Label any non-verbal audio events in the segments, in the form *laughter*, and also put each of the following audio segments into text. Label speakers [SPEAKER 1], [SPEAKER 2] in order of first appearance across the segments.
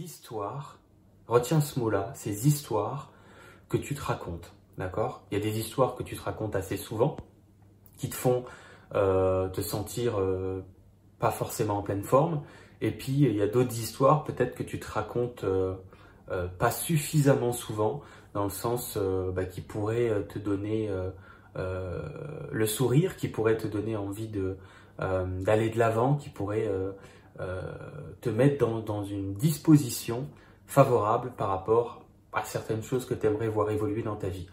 [SPEAKER 1] histoires, retiens ce mot-là, ces histoires que tu te racontes, d'accord? Il y a des histoires que tu te racontes assez souvent, qui te font euh, te sentir euh, pas forcément en pleine forme, et puis il y a d'autres histoires peut-être que tu te racontes euh, pas suffisamment souvent, dans le sens bah, qui pourraient te donner le sourire, qui pourrait te donner envie d'aller de l'avant, qui pourrait te mettre dans, une disposition favorable par rapport à certaines choses que tu aimerais voir évoluer dans ta vie.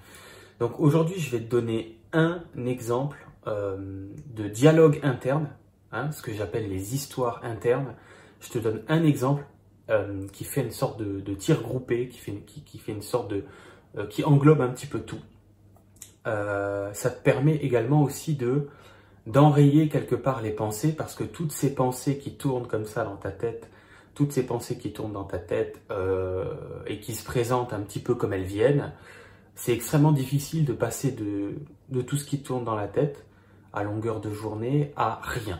[SPEAKER 1] Donc aujourd'hui, je vais te donner un exemple euh, de dialogue interne, hein, ce que j'appelle les histoires internes. Je te donne un exemple euh, qui fait une sorte de, tir groupé, qui fait, sorte de... Euh, qui englobe un petit peu tout. ça te permet également aussi de d'enrayer quelque part les pensées, parce que toutes ces pensées qui tournent comme ça dans ta tête, toutes ces pensées qui tournent dans ta tête euh, et qui se présentent un petit peu comme elles viennent, c'est extrêmement difficile de passer de, de, tout ce qui tourne dans la tête à longueur de journée à rien.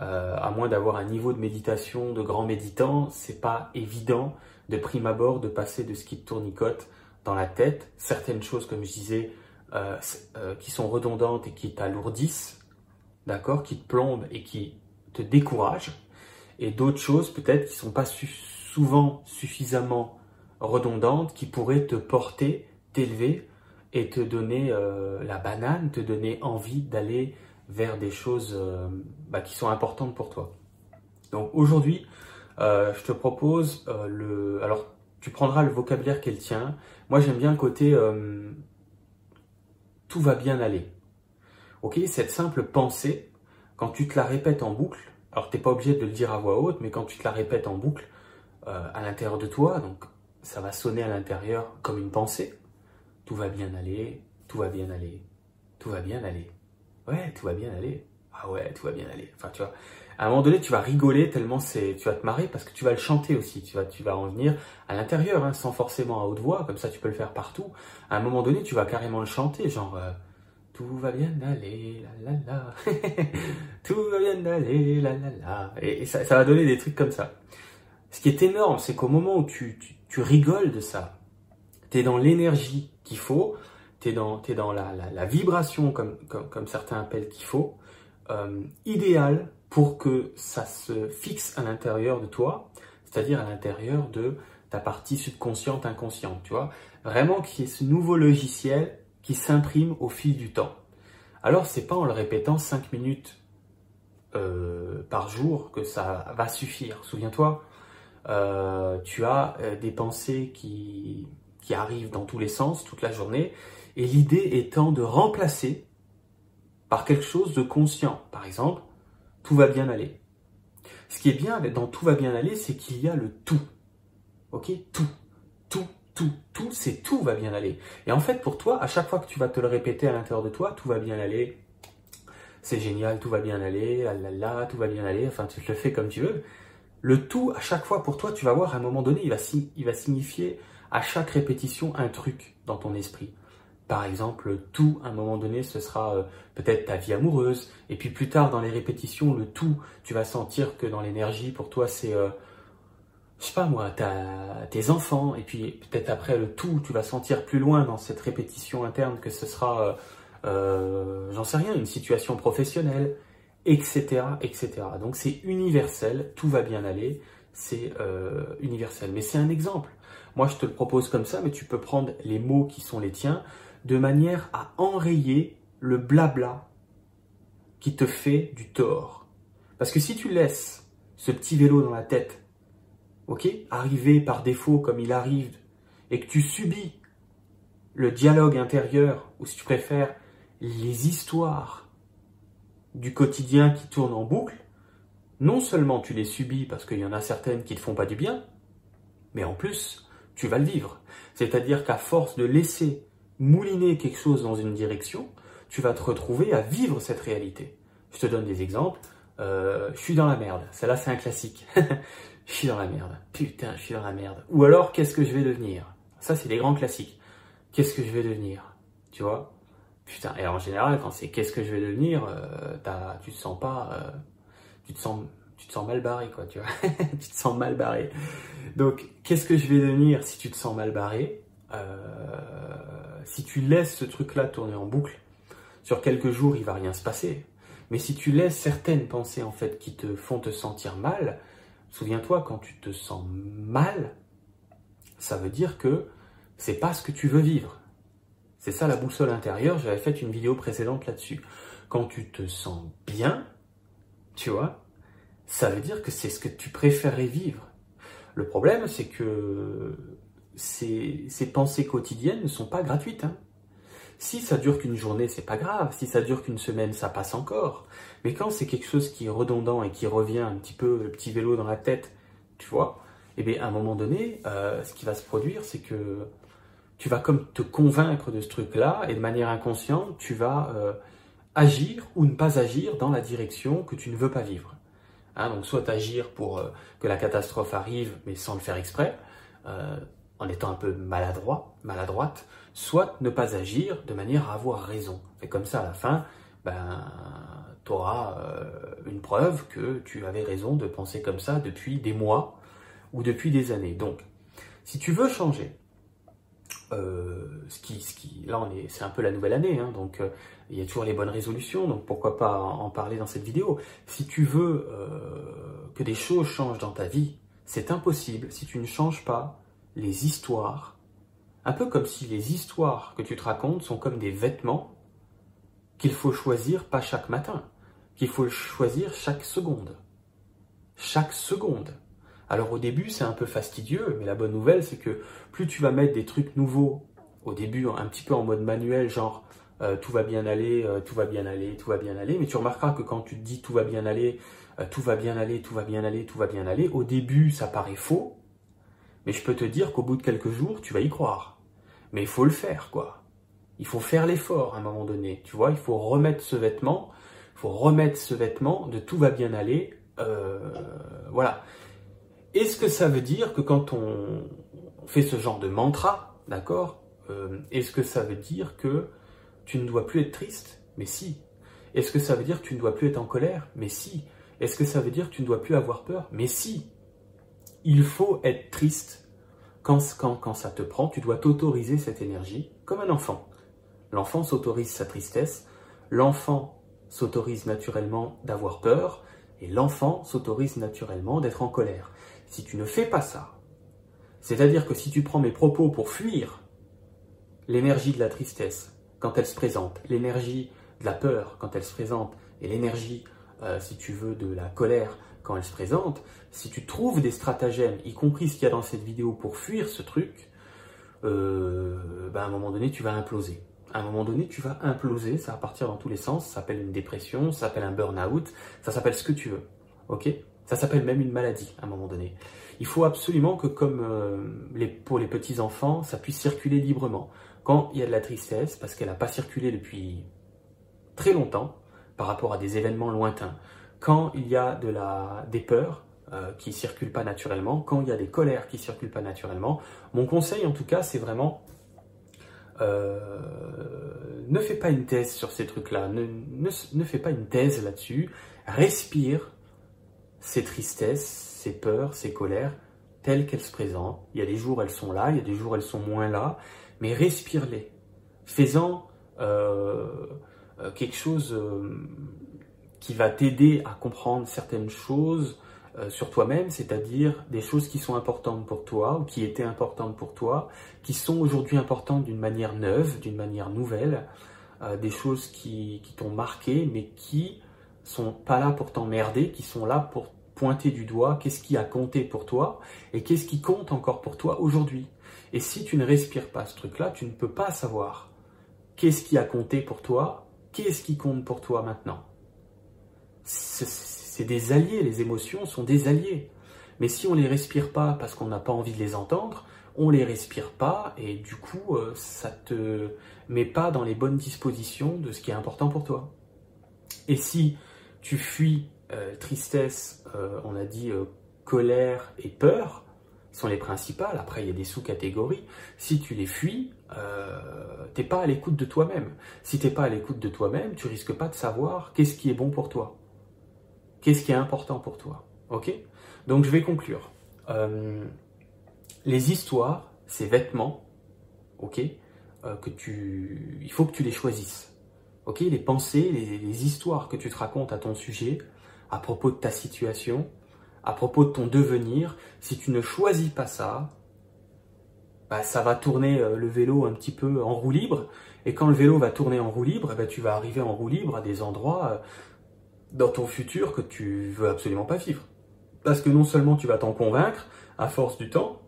[SPEAKER 1] Euh, à moins d'avoir un niveau de méditation de grand méditant, c'est pas évident de prime abord de passer de ce qui te tournicote dans la tête, certaines choses comme je disais euh, qui sont redondantes et qui t'alourdissent, d'accord, qui te plombent et qui te découragent, et d'autres choses peut-être qui sont pas souvent suffisamment redondantes, qui pourraient te porter, t'élever et te donner euh, la banane, te donner envie d'aller vers des choses euh, bah, qui sont importantes pour toi. Donc aujourd'hui, euh, je te propose le... Alors, tu prendras le vocabulaire qui est le tien. Moi, j'aime bien le côté tout va bien aller. Ok, cette simple pensée, quand tu te la répètes en boucle, alors, tu n'es pas obligé de le dire à voix haute, mais quand tu te la répètes en boucle euh, à l'intérieur de toi, donc ça va sonner à l'intérieur comme une pensée. Tout va bien aller, tout va bien aller, tout va bien aller. Ouais, tout va bien aller. Ah ouais, tout va bien aller. Enfin, tu vois, à un moment donné, tu vas rigoler tellement c'est, tu vas te marrer parce que tu vas le chanter aussi. Tu vas, tu vas en venir à l'intérieur, hein, sans forcément à haute voix. Comme ça, tu peux le faire partout. À un moment donné, tu vas carrément le chanter, genre. Euh, tout va bien aller, la la la. *laughs* Tout va bien aller, la la la. Et, ça, va donner des trucs comme ça. Ce qui est énorme, c'est qu'au moment où tu, tu, rigoles de ça, tu es dans l'énergie qu'il faut, tu es dans, es dans la, la, vibration, comme, comme, comme, certains appellent qu'il faut, euh, idéal pour que ça se fixe à l'intérieur de toi, c'est-à-dire à, l'intérieur de ta partie subconsciente, inconsciente, tu vois. Vraiment qu'il y ait ce nouveau logiciel qui s'imprime au fil du temps. Alors c'est pas en le répétant 5 minutes euh, par jour que ça va suffire. Souviens-toi, euh, tu as euh, des pensées qui, qui arrivent dans tous les sens toute la journée, et l'idée étant de remplacer par quelque chose de conscient. Par exemple, tout va bien aller. Ce qui est bien dans tout va bien aller, c'est qu'il y a le tout. Ok? Tout. Tout tout, tout, c'est tout va bien aller. Et en fait, pour toi, à chaque fois que tu vas te le répéter à l'intérieur de toi, tout va bien aller, c'est génial, tout va bien aller, là, là, tout va bien aller, enfin, tu le fais comme tu veux. Le tout, à chaque fois, pour toi, tu vas voir, à un moment donné, il va signifier à chaque répétition un truc dans ton esprit. Par exemple, tout, à un moment donné, ce sera euh, peut-être ta vie amoureuse. Et puis plus tard, dans les répétitions, le tout, tu vas sentir que dans l'énergie, pour toi, c'est euh, je sais pas moi, tes enfants, et puis peut-être après le tout, tu vas sentir plus loin dans cette répétition interne que ce sera, euh, euh, j'en sais rien, une situation professionnelle, etc., etc. Donc c'est universel, tout va bien aller, c'est universel. Mais c'est un exemple. Moi, je te le propose comme ça, mais tu peux prendre les mots qui sont les tiens de manière à enrayer le blabla qui te fait du tort. Parce que si tu laisses ce petit vélo dans la tête ok, arriver par défaut comme il arrive, et que tu subis le dialogue intérieur, ou si tu préfères, les histoires du quotidien qui tournent en boucle, non seulement tu les subis parce qu'il y en a certaines qui ne font pas du bien, mais en plus, tu vas le vivre. C'est-à-dire qu'à force de laisser mouliner quelque chose dans une direction, tu vas te retrouver à vivre cette réalité. Je te donne des exemples. Euh, je suis dans la merde. Celle-là, c'est un classique. *laughs* je suis dans la merde. Putain, je suis dans la merde. Ou alors, qu'est-ce que je vais devenir? Ça, c'est des grands classiques. Qu'est-ce que je vais devenir? Tu vois? Putain, et en général, quand c'est qu'est-ce que je vais devenir, euh, tu te sens pas, euh, tu te sens, tu te sens mal barré, quoi, tu vois *laughs* Tu te sens mal barré. Donc, qu'est-ce que je vais devenir si tu te sens mal barré? Si tu laisses ce truc-là tourner en boucle, sur quelques jours, il va rien se passer. Mais si tu laisses certaines pensées en fait qui te font te sentir mal, souviens-toi quand tu te sens mal, ça veut dire que c'est pas ce que tu veux vivre. C'est ça la boussole intérieure, j'avais fait une vidéo précédente là-dessus. Quand tu te sens bien, tu vois, ça veut dire que c'est ce que tu préférais vivre. Le problème, c'est que ces, pensées quotidiennes ne sont pas gratuites. Hein. Si ça dure qu'une journée, c'est pas grave. Si ça dure qu'une semaine, ça passe encore. Mais quand c'est quelque chose qui est redondant et qui revient un petit peu le petit vélo dans la tête, tu vois, eh bien, à un moment donné, euh, ce qui va se produire, c'est que tu vas comme te convaincre de ce truc-là et de manière inconsciente, tu vas euh, agir ou ne pas agir dans la direction que tu ne veux pas vivre. Hein, donc, soit agir pour euh, que la catastrophe arrive, mais sans le faire exprès, en étant un peu maladroit, maladroite, soit ne pas agir de manière à avoir raison. Et comme ça, à la fin, ben, tu auras une preuve que tu avais raison de penser comme ça depuis des mois ou depuis des années. Donc, si tu veux changer, euh, ce qui, là, est, c'est un peu la nouvelle année, hein, donc euh, il y a toujours les bonnes résolutions, donc pourquoi pas en parler dans cette vidéo. Si tu veux euh, que des choses changent dans ta vie, c'est impossible si tu ne changes pas les histoires. Un peu comme si les histoires que tu te racontes sont comme des vêtements qu'il faut choisir pas chaque matin, qu'il faut choisir chaque seconde. Chaque seconde. Alors au début, c'est un peu fastidieux, mais la bonne nouvelle, c'est que plus tu vas mettre des trucs nouveaux au début, un petit peu en mode manuel, genre euh, tout va bien aller, euh, tout va bien aller, tout va bien aller, mais tu remarqueras que quand tu te dis tout va bien aller, euh, tout va bien aller, tout va bien aller, tout va bien aller, au début, ça paraît faux, mais je peux te dire qu'au bout de quelques jours, tu vas y croire. Mais il faut le faire, quoi. Il faut faire l'effort à un moment donné, tu vois, il faut remettre ce vêtement, il faut remettre ce vêtement de tout va bien aller, voilà. Est-ce que ça veut dire que quand on fait ce genre de mantra, d'accord, euh, est-ce que ça veut dire que tu ne dois plus être triste? Mais si. Est-ce que ça veut dire que tu ne dois plus être en colère? Mais si. Est-ce que ça veut dire que tu ne dois plus avoir peur? Mais si. Il faut être triste. Quand, ça te prend, tu dois t'autoriser cette énergie comme un enfant. L'enfant s'autorise sa tristesse, l'enfant s'autorise naturellement d'avoir peur, et l'enfant s'autorise naturellement d'être en colère. Si tu ne fais pas ça, c'est-à-dire que si tu prends mes propos pour fuir l'énergie de la tristesse quand elle se présente, l'énergie de la peur quand elle se présente, et l'énergie, euh, si tu veux, de la colère quand elle se présente, si tu trouves des stratagèmes, y compris ce qu'il y a dans cette vidéo, pour fuir ce truc, euh, ben à un moment donné, tu vas imploser. À un moment donné, tu vas imploser, ça va partir dans tous les sens, ça s'appelle une dépression, ça s'appelle un burn-out, ça s'appelle ce que tu veux. Ça s'appelle même une maladie à un moment donné. Il faut absolument que, comme euh, pour les petits enfants, ça puisse circuler librement. Quand il y a de la tristesse, parce qu'elle n'a pas circulé depuis très longtemps par rapport à des événements lointains, quand il y a de la, des peurs euh, qui ne circulent pas naturellement, quand il y a des colères qui ne circulent pas naturellement, mon conseil en tout cas, c'est vraiment euh, ne fais pas une thèse sur ces trucs-là, ne, ne fais pas une thèse là-dessus, respire, ces tristesses, ces peurs, ces colères, telles qu'elles se présentent. Il y a des jours elles sont là, il y a des jours elles sont moins là, mais respire-les. Fais-en euh, quelque chose qui va t'aider à comprendre certaines choses sur toi-même, c'est-à-dire des choses qui sont importantes pour toi ou qui étaient importantes pour toi, qui sont aujourd'hui importantes d'une manière neuve, d'une manière nouvelle, des choses qui, qui t'ont marqué, mais qui sont pas là pour t'emmerder, qui sont là pour pointer du doigt qu'est-ce qui a compté pour toi et qu'est-ce qui compte encore pour toi aujourd'hui. Et si tu ne respires pas ce truc-là, tu ne peux pas savoir qu'est-ce qui a compté pour toi, qu'est-ce qui compte pour toi maintenant. C'est des alliés, les émotions sont des alliés. Mais si on ne les respire pas parce qu'on n'a pas envie de les entendre, on les respire pas et du coup euh, ça te met pas dans les bonnes dispositions de ce qui est important pour toi. Et si tu fuis euh, tristesse, euh, on a dit colère et peur sont les principales. Après, il y a des sous-catégories. Si tu les fuis, t'es pas à l'écoute de toi-même. Si t'es pas à l'écoute de toi-même, tu risques pas de savoir qu'est-ce qui est bon pour toi, qu'est-ce qui est important pour toi. Ok? Donc, je vais conclure. les histoires, ces vêtements, ok, euh, que tu, il faut que tu les choisisses. Ok, les pensées, les, histoires que tu te racontes à ton sujet, à propos de ta situation, à propos de ton devenir, si tu ne choisis pas ça, bah, ça va tourner euh, le vélo un petit peu en roue libre. Et quand le vélo va tourner en roue libre, bah, tu vas arriver en roue libre à des endroits euh, dans ton futur que tu veux absolument pas vivre. Parce que non seulement tu vas t'en convaincre à force du temps,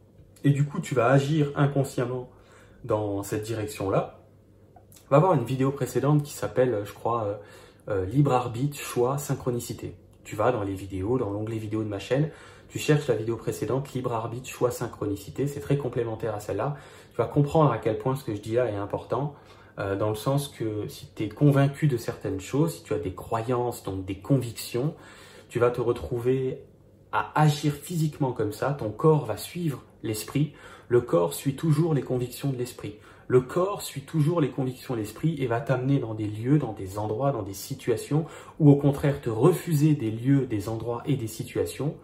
[SPEAKER 1] et du coup tu vas agir inconsciemment dans cette direction-là. On va voir une vidéo précédente qui s'appelle, je crois, euh, Libre arbitre, choix, synchronicité. Tu vas dans les vidéos, dans l'onglet vidéo de ma chaîne, tu cherches la vidéo précédente, libre arbitre, choix, synchronicité, c'est très complémentaire à celle-là. Tu vas comprendre à quel point ce que je dis là est important, euh, dans le sens que si tu es convaincu de certaines choses, si tu as des croyances, donc des convictions, tu vas te retrouver à agir physiquement comme ça, ton corps va suivre l'esprit, le corps suit toujours les convictions de l'esprit. Le corps suit toujours les convictions de l'esprit et va t'amener dans des lieux, dans des endroits, dans des situations, ou au contraire te refuser des lieux, des endroits et des situations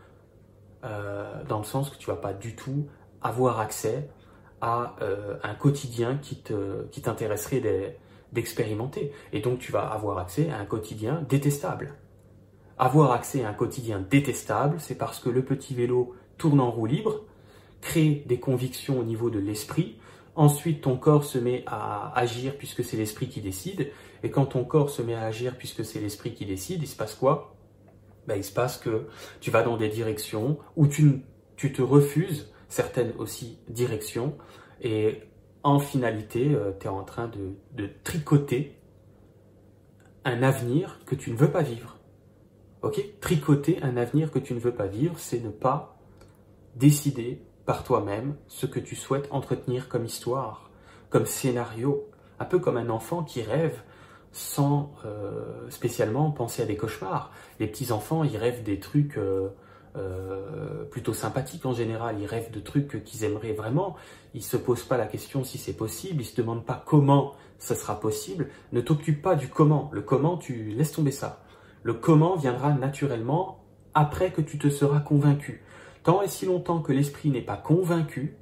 [SPEAKER 1] euh, dans le sens que tu vas pas du tout avoir accès à euh, un quotidien qui te qui t'intéresserait d'expérimenter. Et donc tu vas avoir accès à un quotidien détestable. Avoir accès à un quotidien détestable, c'est parce que le petit vélo tourne en roue libre, crée des convictions au niveau de l'esprit, Ensuite, ton corps se met à agir puisque c'est l'esprit qui décide. Et quand ton corps se met à agir puisque c'est l'esprit qui décide, il se passe quoi? Ben, il se passe que tu vas dans des directions où tu, tu te refuses certaines aussi directions et en finalité, euh, tu es en train de, tricoter un avenir que tu ne veux pas vivre. Ok? Tricoter un avenir que tu ne veux pas vivre, c'est ne pas décider par toi-même ce que tu souhaites entretenir comme histoire, comme scénario, un peu comme un enfant qui rêve sans euh, spécialement penser à des cauchemars. Les petits-enfants, ils rêvent des trucs euh, euh, plutôt sympathiques en général, ils rêvent de trucs qu'ils aimeraient vraiment, ils se posent pas la question si c'est possible, ils se demandent pas comment ça sera possible, ne t'occupe pas du comment, le comment, tu laisses tomber ça. Le comment viendra naturellement après que tu te seras convaincu. Tant et si longtemps que l'esprit n'est pas convaincu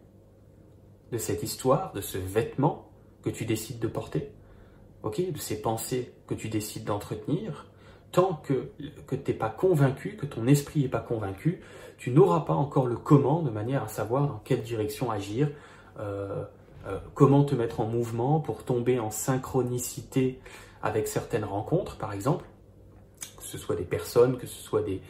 [SPEAKER 1] de cette histoire, de ce vêtement que tu décides de porter, de ces pensées que tu décides d'entretenir, tant que, que tu n'es pas convaincu, que ton esprit n'est pas convaincu, tu n'auras pas encore le comment de manière à savoir dans quelle direction agir, euh, euh, comment te mettre en mouvement pour tomber en synchronicité avec certaines rencontres, par exemple, que ce soit des personnes, que ce soit des,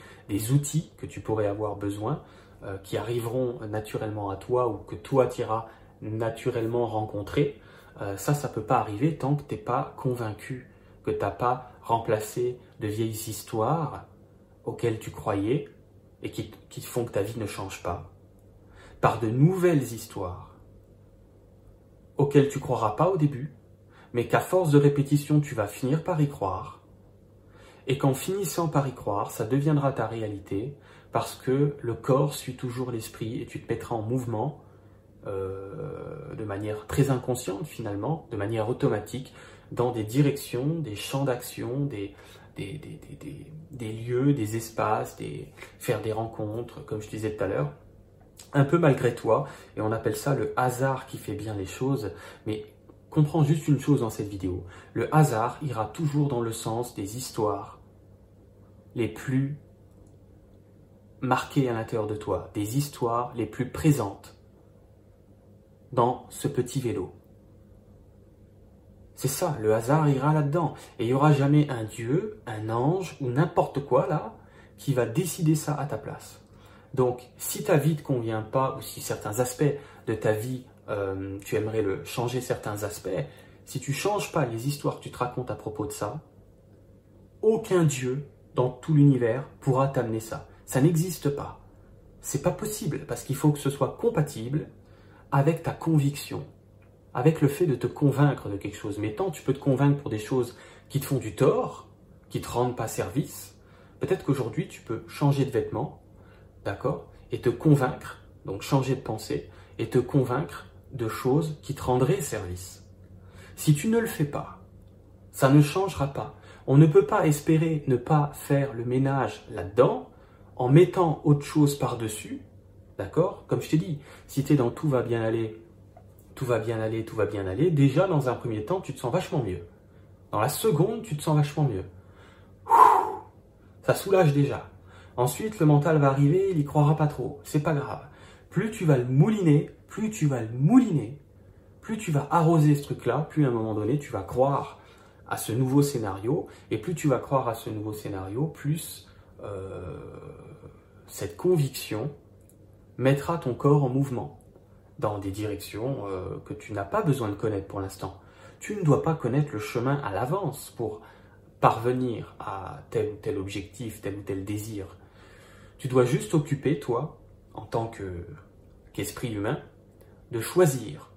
[SPEAKER 1] outils que tu pourrais avoir besoin, euh, qui arriveront naturellement à toi ou que toi tu iras naturellement rencontrer. Ça, ça peut pas arriver tant que tu n'es pas convaincu, que tu n'as pas remplacé de vieilles histoires auxquelles tu croyais et qui, qui font que ta vie ne change pas, par de nouvelles histoires auxquelles tu croiras pas au début, mais qu'à force de répétition, tu vas finir par y croire, et qu'en finissant par y croire, ça deviendra ta réalité, parce que le corps suit toujours l'esprit, et tu te mettras en mouvement euh, de manière très inconsciente finalement, de manière automatique, dans des directions, des champs d'action, des, des, des, des, lieux, des espaces, des, faire des rencontres, comme je disais tout à l'heure, un peu malgré toi, et on appelle ça le hasard qui fait bien les choses, mais comprends juste une chose dans cette vidéo, le hasard ira toujours dans le sens des histoires les plus marquées à l'intérieur de toi, des histoires les plus présentes, dans ce petit vélo. C'est ça, le hasard ira là-dedans. Et il n'y aura jamais un Dieu, un ange ou n'importe quoi là qui va décider ça à ta place. Donc, si ta vie ne te convient pas, ou si certains aspects de ta vie, euh, tu aimerais le changer certains aspects, si tu changes pas les histoires que tu te racontes à propos de ça, aucun Dieu dans tout l'univers pourra t'amener ça. Ça n'existe pas. C'est pas possible parce qu'il faut que ce soit compatible avec ta conviction, avec le fait de te convaincre de quelque chose. Mais tant tu peux te convaincre pour des choses qui te font du tort, qui te rendent pas service, peut-être qu'aujourd'hui tu peux changer de vêtements, d'accord, et te convaincre, donc changer de pensée, et te convaincre de choses qui te rendraient service. Si tu ne le fais pas, ça ne changera pas. On ne peut pas espérer ne pas faire le ménage là-dedans en mettant autre chose par-dessus D'accord? Comme je t'ai dit, si tu es dans tout va bien aller, tout va bien aller, tout va bien aller, déjà dans un premier temps, tu te sens vachement mieux. Dans la seconde, tu te sens vachement mieux. Ça soulage déjà. Ensuite, le mental va arriver, il y croira pas trop. C'est pas grave. Plus tu vas le mouliner, plus tu vas le mouliner, plus tu vas arroser ce truc-là, plus à un moment donné, tu vas croire à ce nouveau scénario. Et plus tu vas croire à ce nouveau scénario, plus euh, cette conviction mettra ton corps en mouvement dans des directions euh, que tu n'as pas besoin de connaître pour l'instant. Tu ne dois pas connaître le chemin à l'avance pour parvenir à tel ou tel objectif, tel ou tel désir. Tu dois juste occuper, toi, en tant qu'esprit humain, de choisir.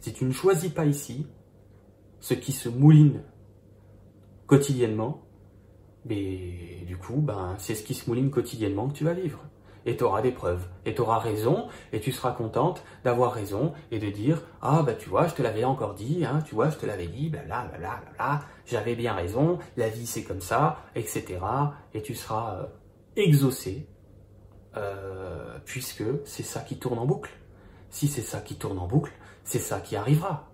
[SPEAKER 1] Si tu ne choisis pas ici, ce qui se mouline quotidiennement, mais du coup, ben, c'est ce qui se mouline quotidiennement que tu vas vivre. Et tu auras des preuves. Et tu auras raison. Et tu seras contente d'avoir raison et de dire Ah, ben tu vois, je te l'avais encore dit, hein, tu vois, je te l'avais dit, là, ben là, j'avais bien raison, la vie c'est comme ça, etc. Et tu seras euh, exaucé, euh, puisque c'est ça qui tourne en boucle. Si c'est ça qui tourne en boucle, c'est ça qui arrivera.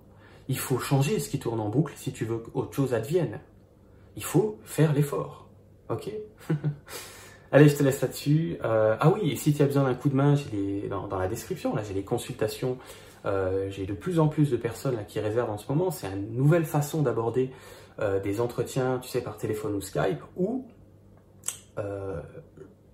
[SPEAKER 1] Il faut changer ce qui tourne en boucle si tu veux qu'autre chose advienne. Il faut faire l'effort. Ok? *laughs* Allez, je te laisse là-dessus. Euh, ah oui, et si tu as besoin d'un coup de main, j'ai dans, dans, la description, là, j'ai les consultations. Euh, j'ai de plus en plus de personnes là, qui réservent en ce moment. C'est une nouvelle façon d'aborder euh, des entretiens, tu sais, par téléphone ou Skype, où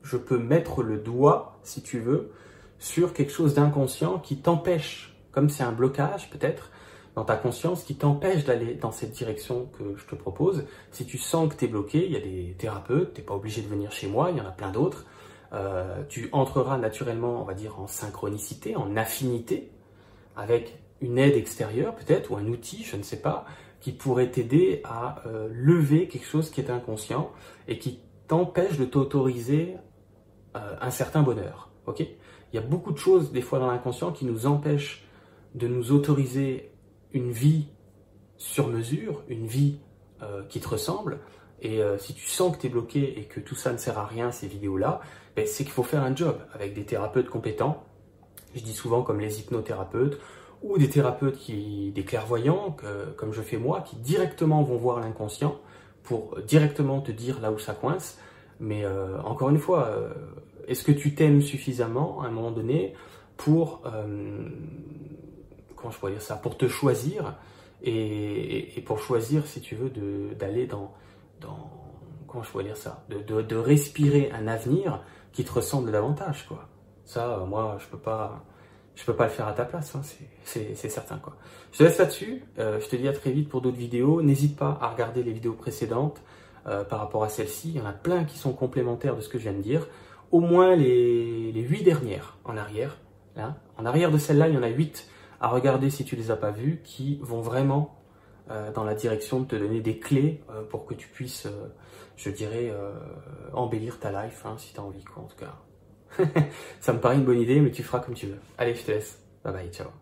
[SPEAKER 1] je peux mettre le doigt, si tu veux, sur quelque chose d'inconscient qui t'empêche, comme c'est un blocage peut-être, dans ta conscience qui t'empêche d'aller dans cette direction que je te propose. Si tu sens que tu es bloqué, il y a des thérapeutes, tu n'es pas obligé de venir chez moi, il y en a plein d'autres. Euh, tu entreras naturellement, on va dire, en synchronicité, en affinité, avec une aide extérieure peut-être, ou un outil, je ne sais pas, qui pourrait t'aider à euh, lever quelque chose qui est inconscient et qui t'empêche de t'autoriser euh, un certain bonheur. Il y a beaucoup de choses, des fois, dans l'inconscient qui nous empêchent de nous autoriser une vie sur mesure, une vie euh, qui te ressemble. Et euh, si tu sens que tu es bloqué et que tout ça ne sert à rien, ces vidéos-là, ben, c'est qu'il faut faire un job avec des thérapeutes compétents. Je dis souvent comme les hypnothérapeutes ou des thérapeutes qui, des clairvoyants, comme je fais moi, qui directement vont voir l'inconscient pour directement te dire là où ça coince. Mais euh, encore une fois, est-ce que tu t'aimes suffisamment à un moment donné pour comment je pourrais dire ça, pour te choisir et, pour choisir, si tu veux, d'aller dans, dans, comment je pourrais dire ça, de, de, respirer un avenir qui te ressemble davantage, quoi. Ça, euh, moi, je peux pas, je peux pas le faire à ta place, hein, c'est certain, quoi. Je te laisse là-dessus. Euh, je te dis à très vite pour d'autres vidéos. N'hésite pas à regarder les vidéos précédentes euh, par rapport à celle-ci. Il y en a plein qui sont complémentaires de ce que je viens de dire. Au moins les, les huit dernières en arrière. Hein. En arrière de celle-là, il y en a huit à regarder si tu les as pas vus, qui vont vraiment euh, dans la direction de te donner des clés euh, pour que tu puisses, euh, je dirais, embellir ta life, hein, si tu as envie, quoi, en tout cas. *laughs* Ça me paraît une bonne idée, mais tu feras comme tu veux. Allez, je te laisse. Bye bye, ciao.